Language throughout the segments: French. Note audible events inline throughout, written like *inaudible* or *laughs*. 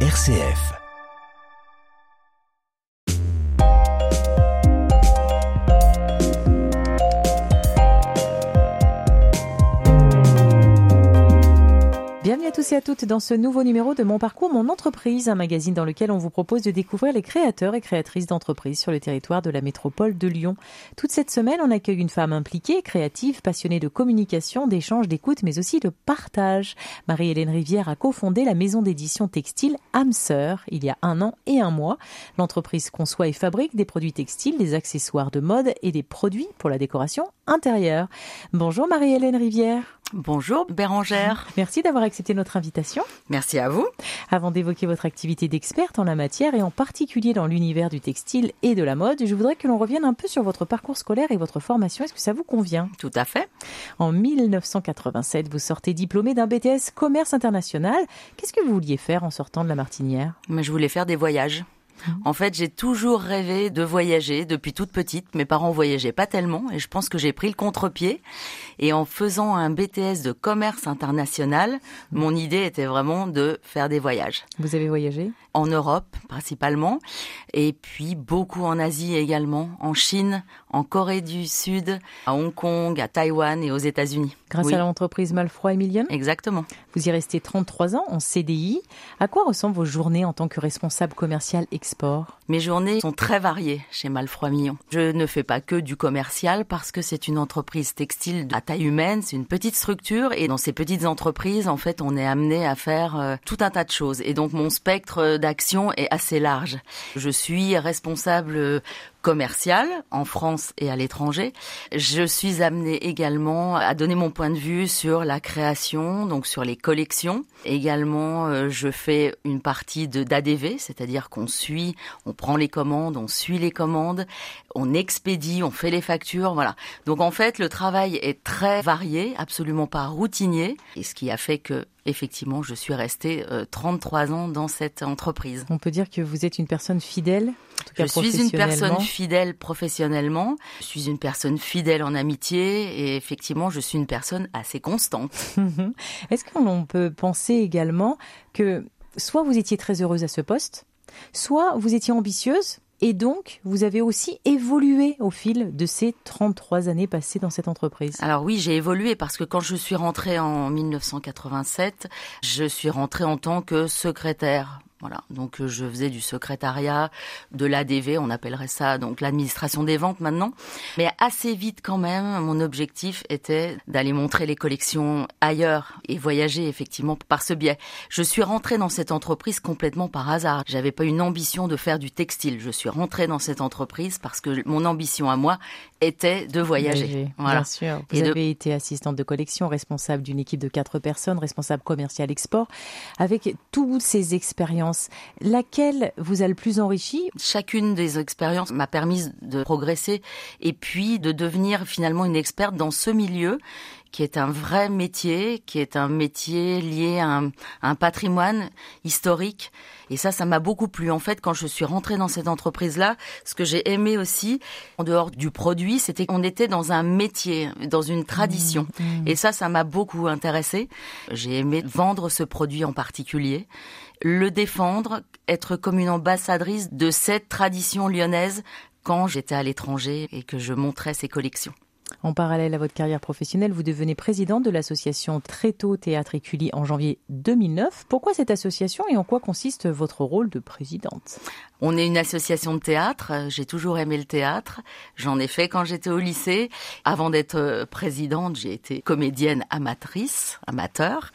RCF. À tous et à toutes dans ce nouveau numéro de Mon Parcours, Mon Entreprise, un magazine dans lequel on vous propose de découvrir les créateurs et créatrices d'entreprises sur le territoire de la métropole de Lyon. Toute cette semaine, on accueille une femme impliquée, créative, passionnée de communication, d'échange, d'écoute, mais aussi de partage. Marie-Hélène Rivière a cofondé la maison d'édition textile Amseur il y a un an et un mois. L'entreprise conçoit et fabrique des produits textiles, des accessoires de mode et des produits pour la décoration intérieure. Bonjour Marie-Hélène Rivière. Bonjour Bérangère. Merci d'avoir accepté notre invitation. Merci à vous. Avant d'évoquer votre activité d'experte en la matière et en particulier dans l'univers du textile et de la mode, je voudrais que l'on revienne un peu sur votre parcours scolaire et votre formation. Est-ce que ça vous convient? Tout à fait. En 1987, vous sortez diplômé d'un BTS commerce international. Qu'est-ce que vous vouliez faire en sortant de la Martinière? Mais je voulais faire des voyages. En fait, j'ai toujours rêvé de voyager depuis toute petite. Mes parents voyageaient pas tellement et je pense que j'ai pris le contre-pied. Et en faisant un BTS de commerce international, mon idée était vraiment de faire des voyages. Vous avez voyagé? En Europe, principalement. Et puis beaucoup en Asie également. En Chine, en Corée du Sud, à Hong Kong, à Taïwan et aux États-Unis. Grâce Oui, à l'entreprise Malfroid Emilion Exactement. Vous y restez 33 ans en CDI. À quoi ressemblent vos journées en tant que responsable commercial export? Mes journées sont très variées chez Malfroid Millon. Je ne fais pas que du commercial parce que c'est une entreprise textile à taille humaine, c'est une petite structure et dans ces petites entreprises, en fait, on est amené à faire euh, tout un tas de choses et donc mon spectre d'action est assez large. Je suis responsable euh, commercial en France et à l'étranger. Je suis amenée également à donner mon point de vue sur la création, donc sur les collections. Également, euh, je fais une partie de d'ADV, c'est-à-dire qu'on suit, on prend les commandes, on suit les commandes, on expédie, on fait les factures, voilà. Donc en fait, le travail est très varié, absolument pas routinier, et ce qui a fait que effectivement, je suis restée euh, 33 ans dans cette entreprise. On peut dire que vous êtes une personne fidèle Je suis une personne fidèle professionnellement, je suis une personne fidèle en amitié et effectivement je suis une personne assez constante. *laughs* Est-ce qu'on peut penser également que soit vous étiez très heureuse à ce poste, soit vous étiez ambitieuse et donc vous avez aussi évolué au fil de ces 33 années passées dans cette entreprise Alors oui, j'ai évolué parce que quand je suis rentrée en 1987, je suis rentrée en tant que secrétaire. Voilà, donc euh, je faisais du secrétariat, de l'ADV, on appellerait ça donc l'administration des ventes maintenant. Mais assez vite quand même, mon objectif était d'aller montrer les collections ailleurs et voyager effectivement par ce biais. Je suis rentrée dans cette entreprise complètement par hasard. J'avais pas une ambition de faire du textile. Je suis rentrée dans cette entreprise parce que mon ambition à moi était de voyager. Voyager, Voilà. Bien sûr. Vous Et de- avez été assistante de collection, responsable d'une équipe de quatre personnes, responsable commercial export. Avec toutes ces expériences, laquelle vous a le plus enrichi? Chacune des expériences m'a permis de progresser et puis de devenir finalement une experte dans ce milieu qui est un vrai métier, qui est un métier lié à un, à un patrimoine historique. Et ça, ça m'a beaucoup plu. En fait, quand je suis rentrée dans cette entreprise-là, ce que j'ai aimé aussi, en dehors du produit, c'était qu'on était dans un métier, dans une tradition. Et ça, ça m'a beaucoup intéressée. J'ai aimé vendre ce produit en particulier, le défendre, être comme une ambassadrice de cette tradition lyonnaise quand j'étais à l'étranger et que je montrais ces collections. En parallèle à votre carrière professionnelle, vous devenez présidente de l'association Tréteau Théâtre Écully en janvier 2009. Pourquoi cette association et en quoi consiste votre rôle de présidente? On est une association de théâtre. J'ai toujours aimé le théâtre. J'en ai fait quand j'étais au lycée. Avant d'être euh, présidente, j'ai été comédienne amatrice, amateur.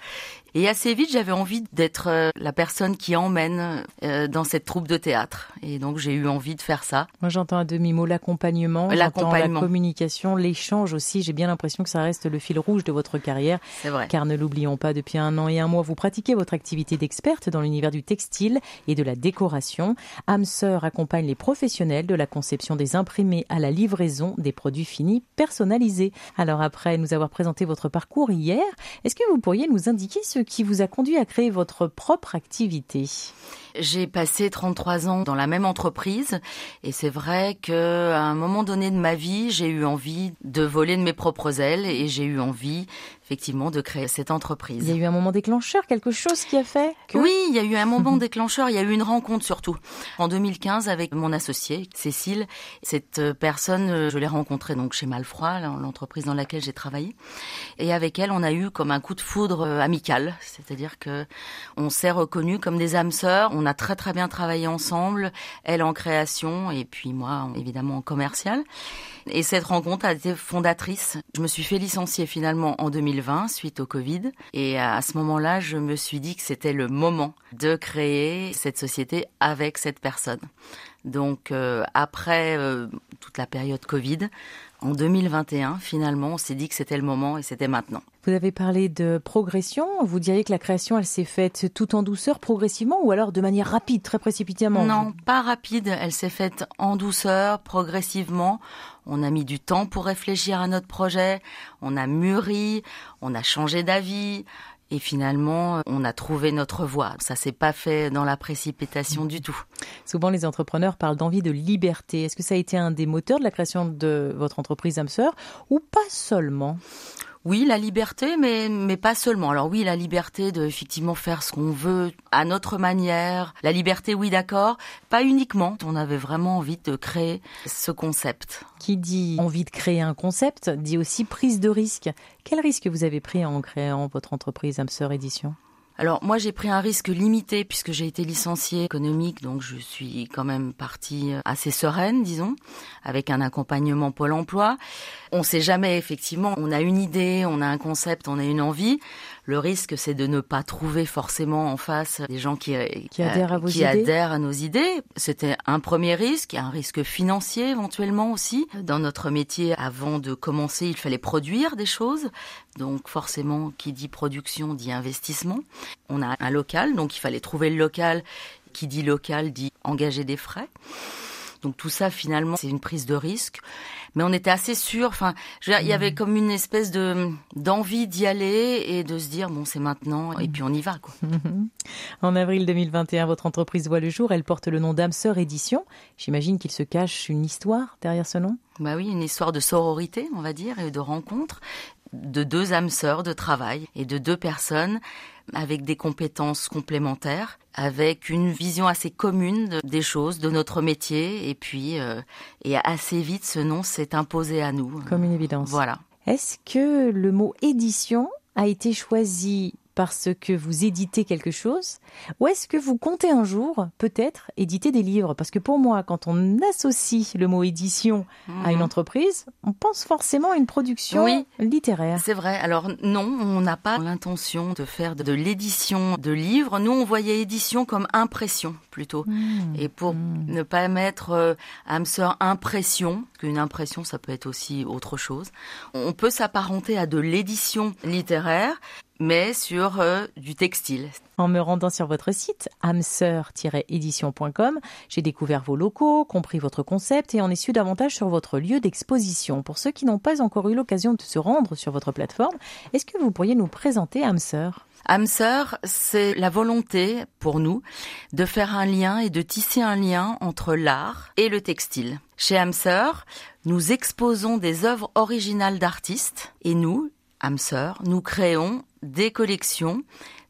Et assez vite, j'avais envie d'être euh, la personne qui emmène euh, dans cette troupe de théâtre. Et donc, j'ai eu envie de faire ça. Moi, j'entends à demi-mot l'accompagnement, j'entends la communication, l'échange aussi. J'ai bien l'impression que ça reste le fil rouge de votre carrière. C'est vrai. Car ne l'oublions pas, depuis un an et un mois, vous pratiquez votre activité d'experte dans l'univers du textile et de la décoration. Amseur accompagne les professionnels de la conception des imprimés à la livraison des produits finis personnalisés. Alors après nous avoir présenté votre parcours hier, est-ce que vous pourriez nous indiquer ce qui vous a conduit à créer votre propre activité. J'ai passé 33 ans dans la même entreprise et c'est vrai que à un moment donné de ma vie, j'ai eu envie de voler de mes propres ailes et j'ai eu envie effectivement de créer cette entreprise. Il y a eu un moment déclencheur, quelque chose qui a fait que... Oui, il y a eu un moment déclencheur, il y a eu une rencontre surtout. En 2015 avec mon associé Cécile, cette personne, je l'ai rencontrée donc chez Malfroid, l'entreprise dans laquelle j'ai travaillé, et avec elle on a eu comme un coup de foudre euh, amical, c'est-à-dire que on s'est reconnus comme des âmes sœurs, on a très très bien travaillé ensemble, elle en création et puis moi évidemment en commercial. Et cette rencontre a été fondatrice. Je me suis fait licencier finalement en 2020 suite au Covid. Et à ce moment-là, je me suis dit que c'était le moment de créer cette société avec cette personne. Donc euh, après euh, toute la période Covid, en 2021, finalement, on s'est dit que c'était le moment et c'était maintenant. Vous avez parlé de progression. Vous diriez que la création, elle s'est faite tout en douceur, progressivement, ou alors de manière rapide, très précipitamment? Non, pas rapide. Elle s'est faite en douceur, progressivement. On a mis du temps pour réfléchir à notre projet. On a mûri. On a changé d'avis. Et finalement, on a trouvé notre voie. Ça s'est pas fait dans la précipitation du tout. Souvent, les entrepreneurs parlent d'envie de liberté. Est-ce que ça a été un des moteurs de la création de votre entreprise Amseur ou pas seulement? Oui, la liberté, mais mais pas seulement. Alors oui, la liberté de effectivement faire ce qu'on veut à notre manière. La liberté, oui, d'accord, pas uniquement. On avait vraiment envie de créer ce concept. Qui dit envie de créer un concept dit aussi prise de risque. Quel risque vous avez pris en créant votre entreprise Amseur Édition alors moi j'ai pris un risque limité puisque j'ai été licenciée économique, donc je suis quand même partie assez sereine, disons, avec un accompagnement Pôle Emploi. On sait jamais effectivement, on a une idée, on a un concept, on a une envie. Le risque, c'est de ne pas trouver forcément en face des gens qui, qui adhèrent à, vos qui adhèrent à nos idées. C'était un premier risque, un risque financier éventuellement aussi. Dans notre métier, avant de commencer, il fallait produire des choses. Donc forcément, qui dit production dit investissement. On a un local, donc il fallait trouver le local. Qui dit local dit engager des frais. Donc tout ça, finalement, c'est une prise de risque. Mais on était assez sûr. Enfin, il y avait mmh. comme une espèce de d'envie d'y aller et de se dire bon, c'est maintenant et puis on y va quoi. *laughs* en avril 2021, votre entreprise voit le jour. Elle porte le nom d'âme sœur édition. J'imagine qu'il se cache une histoire derrière ce nom. Bah oui, une histoire de sororité, on va dire, et de rencontre de deux âmes sœurs de travail et de deux personnes avec des compétences complémentaires, avec une vision assez commune des choses, de notre métier, et puis euh, et assez vite ce nom s'est imposé à nous. Comme une évidence. Voilà. Est-ce que le mot édition a été choisi parce que vous éditez quelque chose Ou est-ce que vous comptez un jour, peut-être, éditer des livres? Parce que pour moi, quand on associe le mot édition à une mhm. entreprise, on pense forcément à une production littéraire. C'est vrai. Alors non, on n'a pas l'intention de faire de l'édition de livres. Nous, on voyait édition comme impression plutôt. Hmm. Et pour hmm. ne pas mettre euh, sœur impression, qu'une impression, ça peut être aussi autre chose, on peut s'apparenter à de l'édition littéraire mais sur euh, du textile. En me rendant sur votre site, amseur-édition.com, j'ai découvert vos locaux, compris votre concept et en ai su davantage sur votre lieu d'exposition. Pour ceux qui n'ont pas encore eu l'occasion de se rendre sur votre plateforme, est-ce que vous pourriez nous présenter Amseur? Amseur, c'est la volonté pour nous de faire un lien et de tisser un lien entre l'art et le textile. Chez Amseur, nous exposons des œuvres originales d'artistes et nous, Amseur, nous créons des collections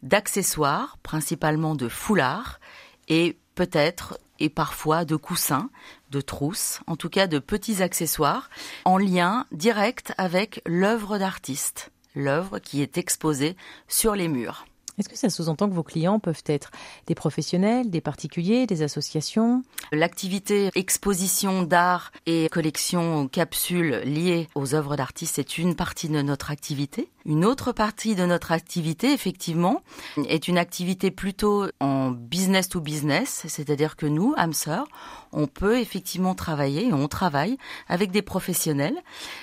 d'accessoires, principalement de foulards et peut-être et parfois de coussins, de trousses, en tout cas de petits accessoires, en lien direct avec l'œuvre d'artiste, l'œuvre qui est exposée sur les murs. Est-ce que ça sous-entend que vos clients peuvent être des professionnels, des particuliers, des associations? L'activité exposition d'art et collection capsules liées aux œuvres d'artistes est une partie de notre activité. Une autre partie de notre activité, effectivement, est une activité plutôt en business to business, c'est-à-dire que nous, Amseur, on peut effectivement travailler on travaille avec des professionnels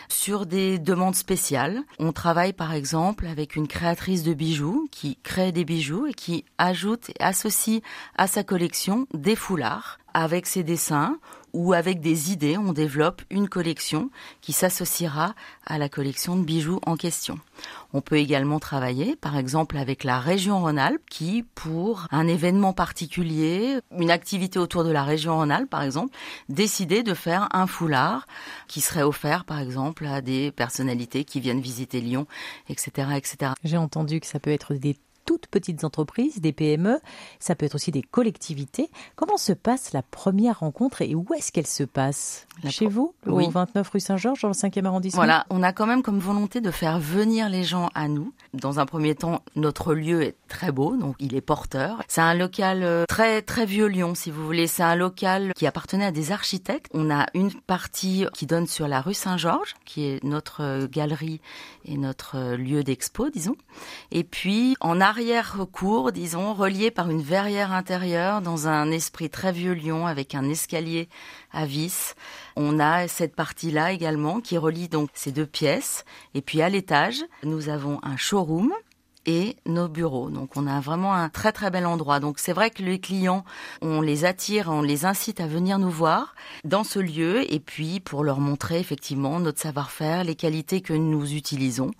sur des demandes spéciales. On travaille par exemple avec une créatrice de bijoux qui crée des bijoux et qui ajoute et associe à sa collection des foulards avec ses dessins ou avec des idées, on développe une collection qui s'associera à la collection de bijoux en question. On peut également travailler, par exemple, avec la région Rhône-Alpes, qui, pour un événement particulier, une activité autour de la région Rhône-Alpes, par exemple, décider de faire un foulard qui serait offert, par exemple, à des personnalités qui viennent visiter Lyon, etc., etc. J'ai entendu que ça peut être des toutes petites entreprises, des PME, ça peut être aussi des collectivités. Comment se passe la première rencontre et où est-ce qu'elle se passe? Chez vous, au 29 rue Saint-Georges, dans le 5e arrondissement? Voilà, on a quand même comme volonté de faire venir les gens à nous. Dans un premier temps, notre lieu est très beau, donc il est porteur. C'est un local euh, très très vieux Lyon, si vous voulez. C'est un local qui appartenait à des architectes. On a une partie qui donne sur la rue Saint-Georges, qui est notre euh, galerie et notre euh, lieu d'expo, disons. Et puis en arrière arrière-cour, disons, relié par une verrière intérieure dans un esprit très vieux Lyon avec un escalier à vis. On a cette partie-là également qui relie donc ces deux pièces. Et puis à l'étage, nous avons un showroom et nos bureaux. Donc on a vraiment un très très bel endroit. Donc c'est vrai que les clients, on les attire, on les incite à venir nous voir dans ce lieu et puis pour leur montrer effectivement notre savoir-faire, les qualités que nous utilisons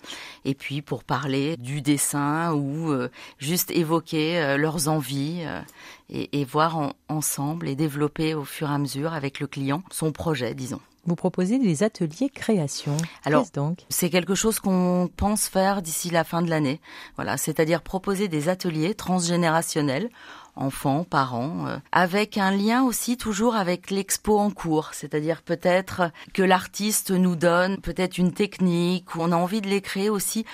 et puis pour parler du dessin ou euh, juste évoquer euh, leurs envies euh, et, voir ensemble et développer au fur et à mesure avec le client son projet, disons. Vous proposez des ateliers création. Alors, donc? c'est quelque chose qu'on pense faire d'ici la fin de l'année. Voilà, c'est-à-dire proposer des ateliers transgénérationnels enfants, parents, euh, avec un lien aussi toujours avec l'expo en cours, c'est-à-dire peut-être que l'artiste nous donne peut-être une technique ou on a envie de les créer aussi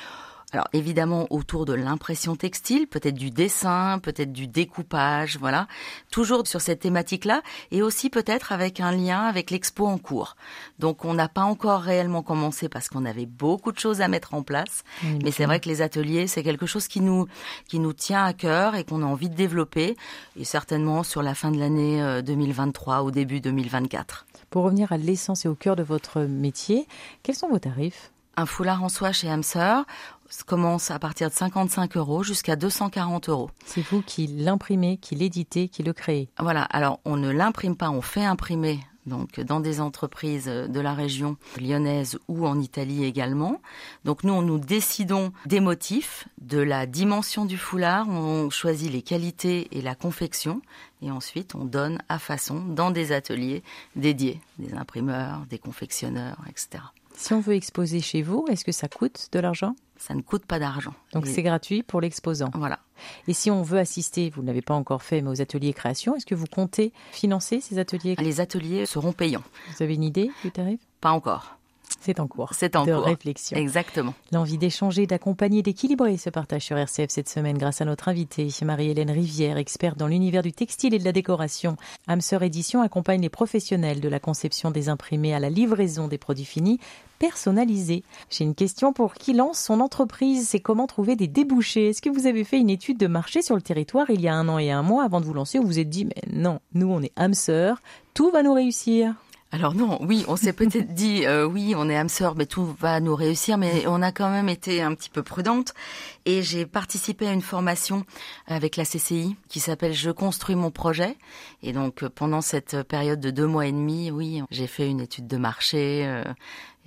alors évidemment autour de l'impression textile, peut-être du dessin, peut-être du découpage, voilà, toujours sur cette thématique-là, et aussi peut-être avec un lien avec l'expo en cours. Donc on n'a pas encore réellement commencé parce qu'on avait beaucoup de choses à mettre en place, mais c'est vrai que les ateliers c'est quelque chose qui nous qui nous tient à cœur et qu'on a envie de développer, et certainement sur la fin de l'année 2023 au début 2024. Pour revenir à l'essence et au cœur de votre métier, quels sont vos tarifs? Un foulard en soie chez Hamser commence à partir de 55 euros jusqu'à 240 euros. C'est vous qui l'imprimez, qui l'éditez, qui le créez. Voilà. Alors, on ne l'imprime pas, on fait imprimer donc dans des entreprises de la région lyonnaise ou en Italie également. Donc nous, nous décidons des motifs, de la dimension du foulard, on choisit les qualités et la confection, et ensuite on donne à façon dans des ateliers dédiés, des imprimeurs, des confectionneurs, etc. Si on veut exposer chez vous, est-ce que ça coûte de l'argent? Ça ne coûte pas d'argent. Donc c'est gratuit pour l'exposant. Voilà. Et si on veut assister, vous ne l'avez pas encore fait, mais aux ateliers création, est-ce que vous comptez financer ces ateliers Les ateliers seront payants. Vous avez une idée du tarif? Pas encore. C'est en cours. C'est en de cours. réflexion. Exactement. L'envie d'échanger, d'accompagner, d'équilibrer ce partage sur RCF cette semaine grâce à notre invitée, Marie-Hélène Rivière, experte dans l'univers du textile et de la décoration. Hamster Édition accompagne les professionnels de la conception des imprimés à la livraison des produits finis personnalisés. J'ai une question pour qui lance son entreprise, c'est comment trouver des débouchés? Est-ce que vous avez fait une étude de marché sur le territoire il y a un an et un mois avant de vous lancer ou vous vous êtes dit mais non, nous on est Hamster, tout va nous réussir? Alors non, oui, on s'est peut-être dit, euh, oui, on est âme sœur, mais tout va nous réussir, mais on a quand même été un petit peu prudente. Et j'ai participé à une formation avec la CCI qui s'appelle Je construis mon projet. Et donc euh, pendant cette période de deux mois et demi, oui, j'ai fait une étude de marché. Euh,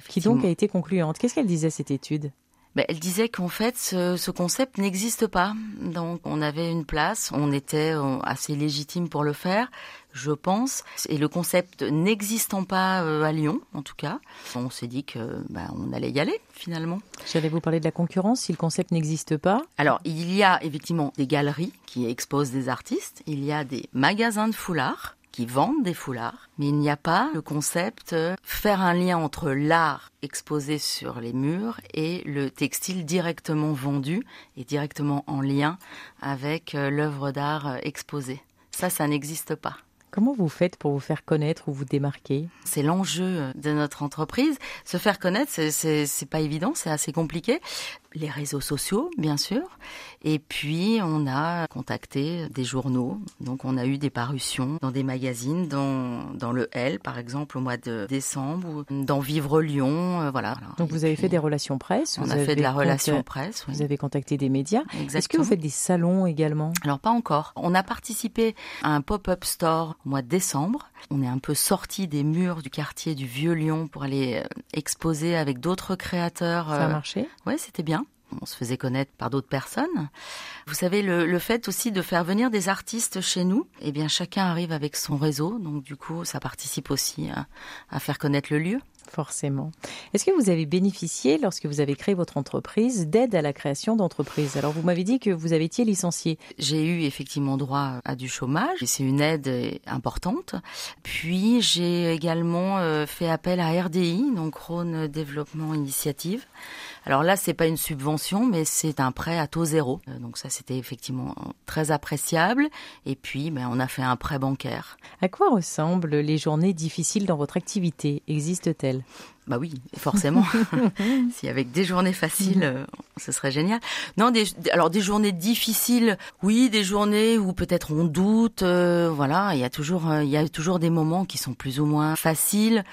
qui donc a été concluante. Qu'est-ce qu'elle disait cette étude? Elle disait qu'en fait, ce, ce concept n'existe pas. Donc, on avait une place, on était assez légitime pour le faire, je pense. Et le concept n'existant pas euh, à Lyon, en tout cas, on s'est dit que ben, on allait y aller finalement. J'allais vous parler de la concurrence. Si le concept n'existe pas, alors il y a effectivement des galeries qui exposent des artistes. Il y a des magasins de foulards qui vendent des foulards, mais il n'y a pas le concept euh, faire un lien entre l'art exposé sur les murs et le textile directement vendu et directement en lien avec euh, l'œuvre d'art euh, exposée. Ça, ça n'existe pas. Comment vous faites pour vous faire connaître ou vous démarquer? C'est l'enjeu de notre entreprise. Se faire connaître, c'est pas évident, c'est assez compliqué. Les réseaux sociaux, bien sûr. Et puis, on a contacté des journaux. Donc, on a eu des parutions dans des magazines, dans, dans le L, par exemple, au mois de décembre, ou dans Vivre Lyon, euh, voilà. Donc, vous avez fait des relations presse. On a fait de la relation presse. Vous avez contacté des médias. Est-ce que vous faites des salons également? Alors, pas encore. On a participé à un pop-up store au mois de décembre. On est un peu sorti des murs du quartier du Vieux Lyon pour aller euh, exposer avec d'autres créateurs. Ça a marché? Ouais, c'était bien on se faisait connaître par d'autres personnes. Vous savez, le, fait aussi de faire venir des artistes chez nous, eh bien, chacun arrive avec son réseau, donc du coup, ça participe aussi à faire connaître le lieu. Forcément. Est-ce que vous avez bénéficié, lorsque vous avez créé votre entreprise, d'aide à la création d'entreprise Alors, vous m'avez dit que vous avez été licencié. J'ai eu effectivement droit à du chômage, et c'est une aide importante. Puis, j'ai également euh, fait appel à RDI, donc Rhône Développement Initiative. Alors là, c'est pas une subvention, mais c'est un prêt à taux zéro. Euh, donc ça, c'était effectivement très appréciable. Et puis, ben, on a fait un prêt bancaire. À quoi ressemblent les journées difficiles dans votre activité? Existent-elles bah oui, forcément. *laughs* si avec des journées faciles, euh, ce serait génial. Non, des, alors des journées difficiles, oui, des journées où peut-être on doute. Euh, voilà, il y a toujours, il y a toujours des moments qui sont plus ou moins faciles.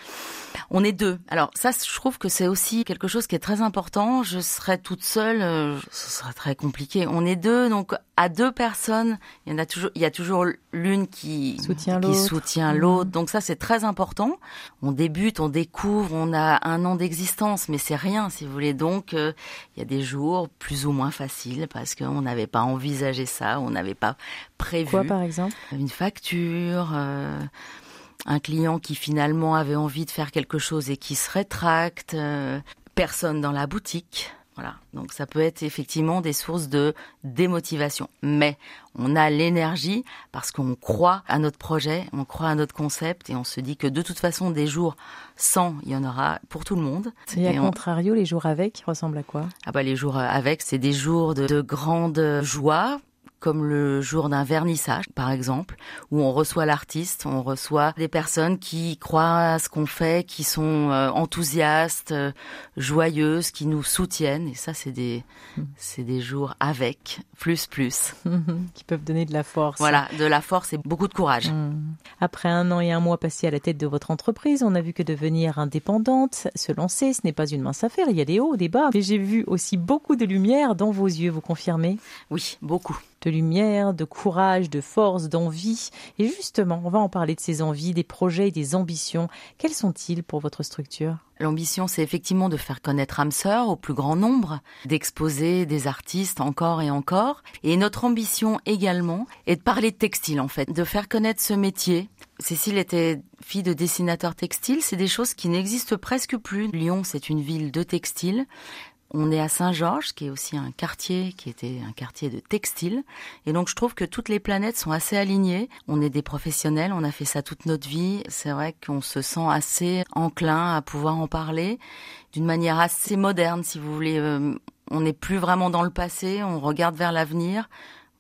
On est deux. Alors ça, je trouve que c'est aussi quelque chose qui est très important. Je serais toute seule, euh, ce serait très compliqué. On est deux, donc à deux personnes, il y en a toujours, il y a toujours l'une qui soutient qui soutient l'autre. Donc ça, c'est très important. On débute, on découvre, on a un an d'existence, mais c'est rien, si vous voulez. Donc euh, il y a des jours plus ou moins faciles parce qu'on n'avait pas envisagé ça, on n'avait pas prévu. Quoi, par exemple? Une facture. Euh, un client qui finalement avait envie de faire quelque chose et qui se rétracte, euh, personne dans la boutique. Voilà. Donc ça peut être effectivement des sources de démotivation. Mais on a l'énergie parce qu'on croit à notre projet, on croit à notre concept et on se dit que de toute façon des jours sans, il y en aura pour tout le monde. Et à contrario, les jours avec ressemblent à quoi? Ah bah les jours avec, c'est des jours de, de grande joie comme le jour d'un vernissage, par exemple, où on reçoit l'artiste, on reçoit des personnes qui croient à ce qu'on fait, qui sont euh, enthousiastes, euh, joyeuses, qui nous soutiennent. Et ça, c'est des, hmm. c'est des jours avec, plus, plus. *laughs* qui peuvent donner de la force. Voilà, de la force et beaucoup de courage. Hmm. Après un an et un mois passés à la tête de votre entreprise, on a vu que devenir indépendante, se lancer, ce n'est pas une mince affaire. Il y a des hauts, des bas. Mais j'ai vu aussi beaucoup de lumière dans vos yeux, vous confirmez? Oui, beaucoup de lumière, de courage, de force, d'envie. Et justement, on va en parler de ces envies, des projets et des ambitions. Quels sont-ils pour votre structure? L'ambition, c'est effectivement de faire connaître Amseur au plus grand nombre, d'exposer des artistes encore et encore. Et notre ambition également est de parler de textile, en fait, de faire connaître ce métier. Cécile était fille de dessinateur textile, c'est des choses qui n'existent presque plus. Lyon, c'est une ville de textile. On est à Saint-Georges, qui est aussi un quartier, qui était un quartier de textile. Et donc, je trouve que toutes les planètes sont assez alignées. On est des professionnels, on a fait ça toute notre vie. C'est vrai qu'on se sent assez enclin à pouvoir en parler d'une manière assez moderne, si vous voulez. Euh, on n'est plus vraiment dans le passé, on regarde vers l'avenir.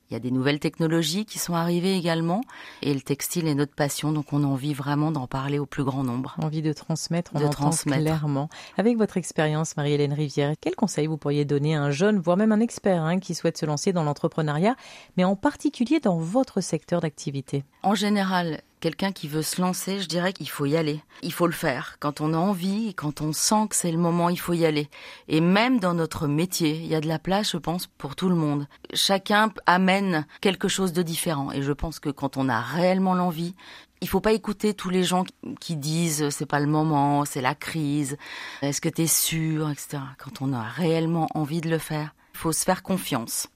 Il y a des nouvelles technologies qui sont arrivées également et le textile est notre passion, donc on a envie vraiment d'en parler au plus grand nombre. Envie de transmettre, on de transmettre. clairement. Avec votre expérience, Marie-Hélène Rivière, quel conseil vous pourriez donner à un jeune, voire même un expert, hein, qui souhaite se lancer dans l'entrepreneuriat, mais en particulier dans votre secteur d'activité? En général, quelqu'un qui veut se lancer, je dirais qu'il faut y aller. Il faut le faire. Quand on a envie, quand on sent que c'est le moment, il faut y aller. Et même dans notre métier, il y a de la place, je pense, pour tout le monde. Chacun amène quelque chose de différent. Et je pense que quand on a réellement l'envie, il faut pas écouter tous les gens qui disent c'est pas le moment, c'est la crise, est-ce que tu es sûr, etc. Quand on a réellement envie de le faire, il faut se faire confiance.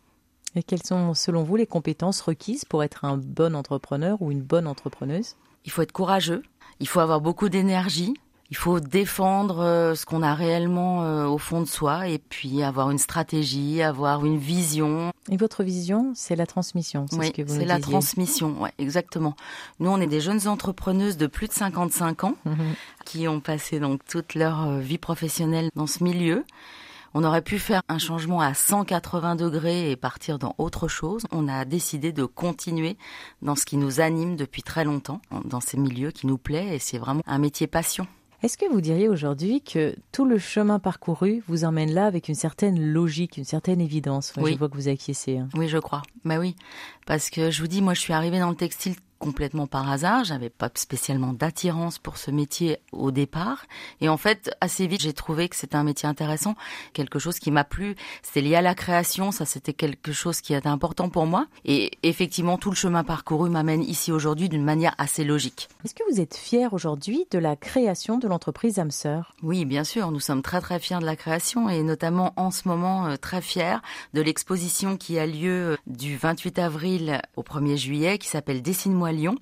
Et quelles sont, selon vous, les compétences requises pour être un bon entrepreneur ou une bonne entrepreneuse? Il faut être courageux, il faut avoir beaucoup d'énergie, il faut défendre euh, ce qu'on a réellement euh, au fond de soi et puis avoir une stratégie, avoir une vision. Et votre vision, c'est la transmission, c'est ce que vous C'est la transmission, ouais, exactement. Nous, on est des jeunes entrepreneuses de plus de 55 ans mhm. qui ont passé donc toute leur euh, vie professionnelle dans ce milieu. On aurait pu faire un changement à 180 degrés et partir dans autre chose. On a décidé de continuer dans ce qui nous anime depuis très longtemps, dans ces milieux qui nous plaît et c'est vraiment un métier passion. Est-ce que vous diriez aujourd'hui que tout le chemin parcouru vous emmène là avec une certaine logique, une certaine évidence? Oui. Je vois que vous acquiescez. hein. Oui, je crois. Bah oui, parce que je vous dis, moi, je suis arrivée dans le textile complètement par hasard. J'avais pas spécialement d'attirance pour ce métier au départ. Et en fait, assez vite, j'ai trouvé que c'était un métier intéressant, quelque chose qui m'a plu. C'était lié à la création. Ça, c'était quelque chose qui était important pour moi. Et effectivement, tout le chemin parcouru m'amène ici aujourd'hui d'une manière assez logique. Est-ce que vous êtes fier aujourd'hui de la création de l'entreprise âme sœur Oui, bien sûr, nous sommes très très fiers de la création et notamment en ce moment euh, très fiers de l'exposition qui a lieu euh, du 28 avril au 1er juillet qui s'appelle Dessine-moi Lyon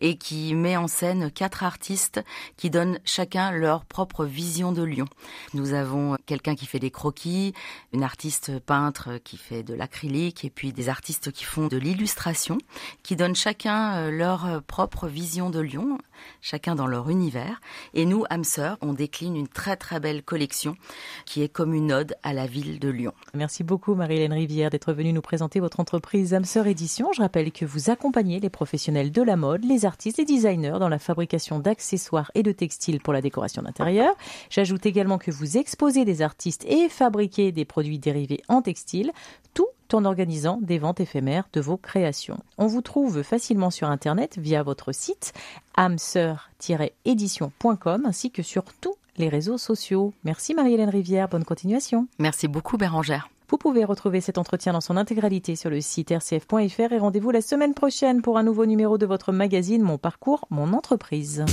et qui met en scène quatre artistes qui donnent chacun leur propre vision de Lyon. Nous avons quelqu'un qui fait des croquis, une artiste peintre qui fait de l'acrylique et puis des artistes qui font de l'illustration qui donnent chacun euh, leur propre vision de Lyon, chacun dans leur univers. Et nous, sœurs, on décline une très très belle collection qui est comme une ode à la ville de Lyon. Merci beaucoup Marie-Hélène Rivière d'être venue nous présenter votre entreprise sœur édition. Je rappelle que vous accompagnez les professionnels de la mode, les artistes et designers dans la fabrication d'accessoires et de textiles pour la décoration d'intérieur. J'ajoute également que vous exposez des artistes et fabriquez des produits dérivés en textile, tout en organisant des ventes éphémères de vos créations. On vous trouve facilement sur internet via votre site âmesœur-édition.com ainsi que sur tous les réseaux sociaux. Merci Marie-Hélène Rivière, bonne continuation. Merci beaucoup Bérangère. Vous pouvez retrouver cet entretien dans son intégralité sur le site rcf.fr et rendez-vous la semaine prochaine pour un nouveau numéro de votre magazine Mon parcours, mon entreprise.